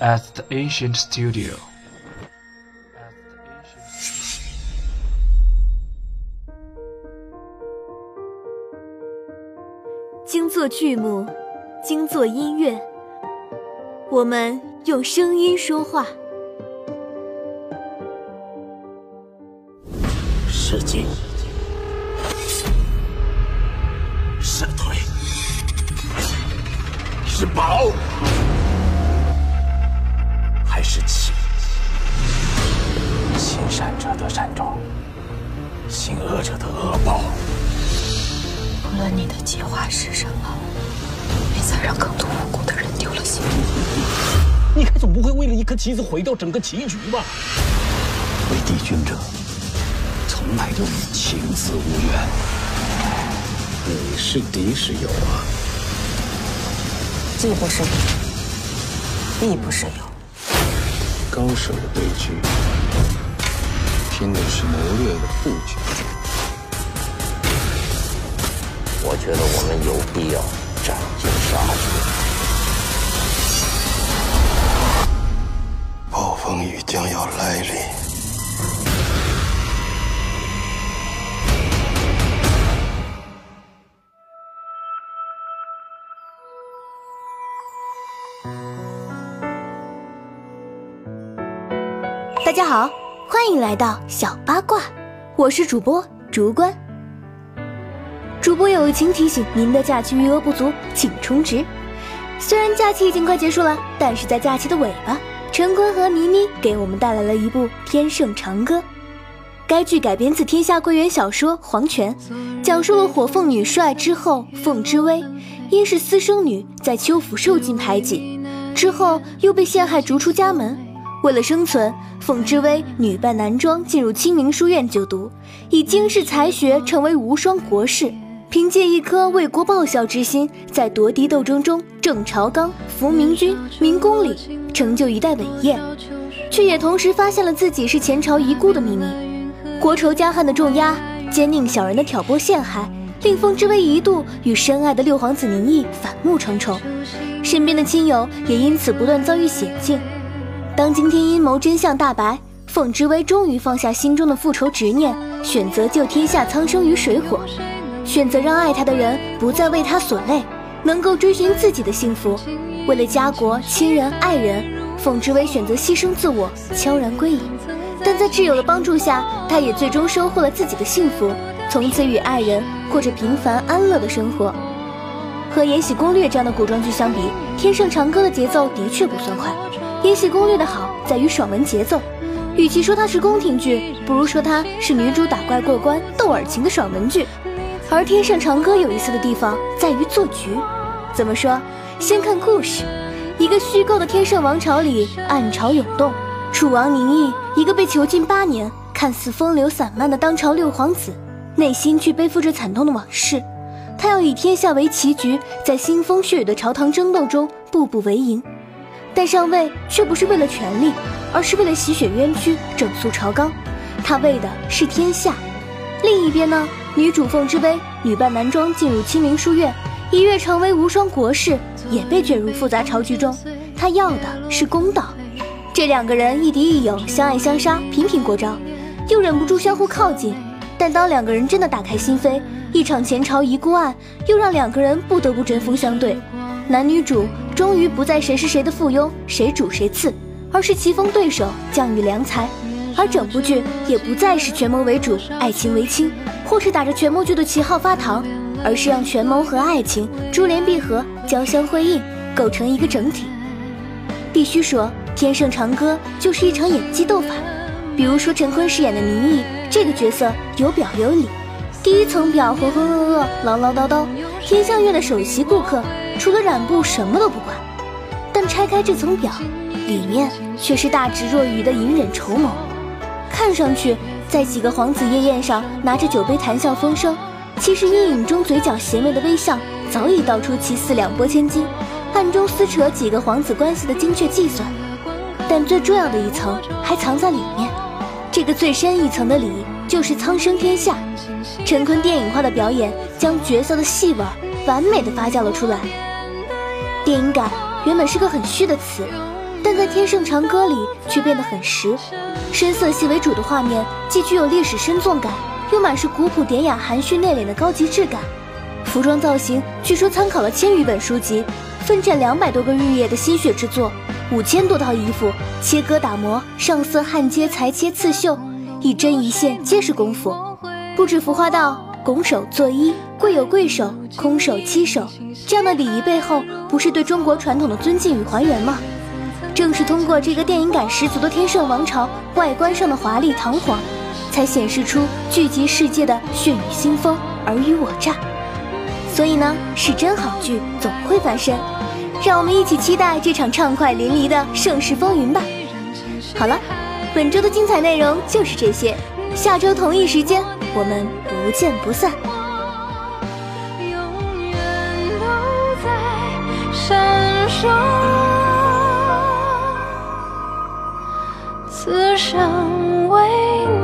at the ancient studio. 精作剧目，精作音乐，我们用声音说话。是进，是退，是保，还是棋？行善者得善终，行恶者得恶报。无论你的计划是什么，别再让更多无辜的人丢了性命。你该总不会为了一颗棋子毁掉整个棋局吧？为帝君者，从来都与情字无缘。你是敌是友啊？既不是敌，亦不是友。高手的对局，拼的是谋略的布局。我觉得我们有必要斩尽杀绝。暴风雨将要来临。大家好，欢迎来到小八卦，我是主播竹关。主播友情提醒：您的假期余额不足，请充值。虽然假期已经快结束了，但是在假期的尾巴，陈坤和倪妮给我们带来了一部《天盛长歌》。该剧改编自天下归元小说《黄泉》，讲述了火凤女帅之后，凤之薇因是私生女，在邱府受尽排挤，之后又被陷害逐出家门。为了生存，凤之薇女扮男装进入清明书院就读，以惊世才学成为无双国士。凭借一颗为国报效之心，在夺嫡斗争中正朝纲、扶明君、明公里，成就一代伟业，却也同时发现了自己是前朝遗孤的秘密。国仇家恨的重压，奸佞小人的挑拨陷害，令凤之薇一度与深爱的六皇子宁毅反目成仇，身边的亲友也因此不断遭遇险境。当今天阴谋真相大白，凤之薇终于放下心中的复仇执念，选择救天下苍生于水火，选择让爱她的人不再为她所累，能够追寻自己的幸福。为了家国、亲人、爱人，凤之薇选择牺牲自我，悄然归隐。但在挚友的帮助下，她也最终收获了自己的幸福，从此与爱人过着平凡安乐的生活。和《延禧攻略》这样的古装剧相比，《天盛长歌》的节奏的确不算快。《延禧攻略》的好在于爽文节奏，与其说它是宫廷剧，不如说它是女主打怪过关、斗尔情的爽文剧。而《天盛长歌》有意思的地方在于做局。怎么说？先看故事，一个虚构的天盛王朝里，暗潮涌动。楚王宁毅，一个被囚禁八年、看似风流散漫的当朝六皇子，内心却背负着惨痛的往事。他要以天下为棋局，在腥风血雨的朝堂争斗中步步为营。但上位却不是为了权力，而是为了洗雪冤屈、整肃朝纲。他为的是天下。另一边呢，女主凤之碑女扮男装进入清明书院，一跃成为无双国士，也被卷入复杂朝局中。她要的是公道。这两个人亦敌亦友，相爱相杀，频频过招，又忍不住相互靠近。但当两个人真的打开心扉，一场前朝遗孤案又让两个人不得不针锋相对。男女主终于不再谁是谁的附庸，谁主谁次，而是棋逢对手，将遇良才。而整部剧也不再是权谋为主，爱情为轻，或是打着权谋剧的旗号发糖，而是让权谋和爱情珠联璧合，交相辉映，构成一个整体。必须说，《天盛长歌》就是一场演技斗法。比如说陈坤饰演的宁毅这个角色有表有里，第一层表浑浑噩噩、唠唠叨叨，天象院的首席顾客，除了染布什么都不管。但拆开这层表，里面却是大智若愚的隐忍筹谋。看上去在几个皇子夜宴上拿着酒杯谈笑风生，其实阴影中嘴角邪魅的微笑早已道出其四两拨千斤，暗中撕扯几个皇子关系的精确计算。但最重要的一层还藏在里面。这个最深一层的里，就是苍生天下。陈坤电影化的表演，将角色的戏味完美的发酵了出来。电影感原本是个很虚的词，但在《天盛长歌》里却变得很实。深色系为主的画面，既具有历史深重感，又满是古朴典雅、含蓄内敛的高级质感。服装造型据说参考了千余本书籍，奋战两百多个日夜的心血之作，五千多套衣服，切割打磨，上色焊接裁切刺绣，一针一线皆是功夫。不止浮华道，拱手作揖，跪有跪手，空手稽手，这样的礼仪背后，不是对中国传统的尊敬与还原吗？正是通过这个电影感十足的天圣王朝外观上的华丽堂皇，才显示出聚集世界的血雨腥风、尔虞我诈。所以呢，是真好剧总会翻身，让我们一起期待这场畅快淋漓的盛世风云吧。好了，本周的精彩内容就是这些，下周同一时间我们不见不散。永远都在闪烁。此生为你。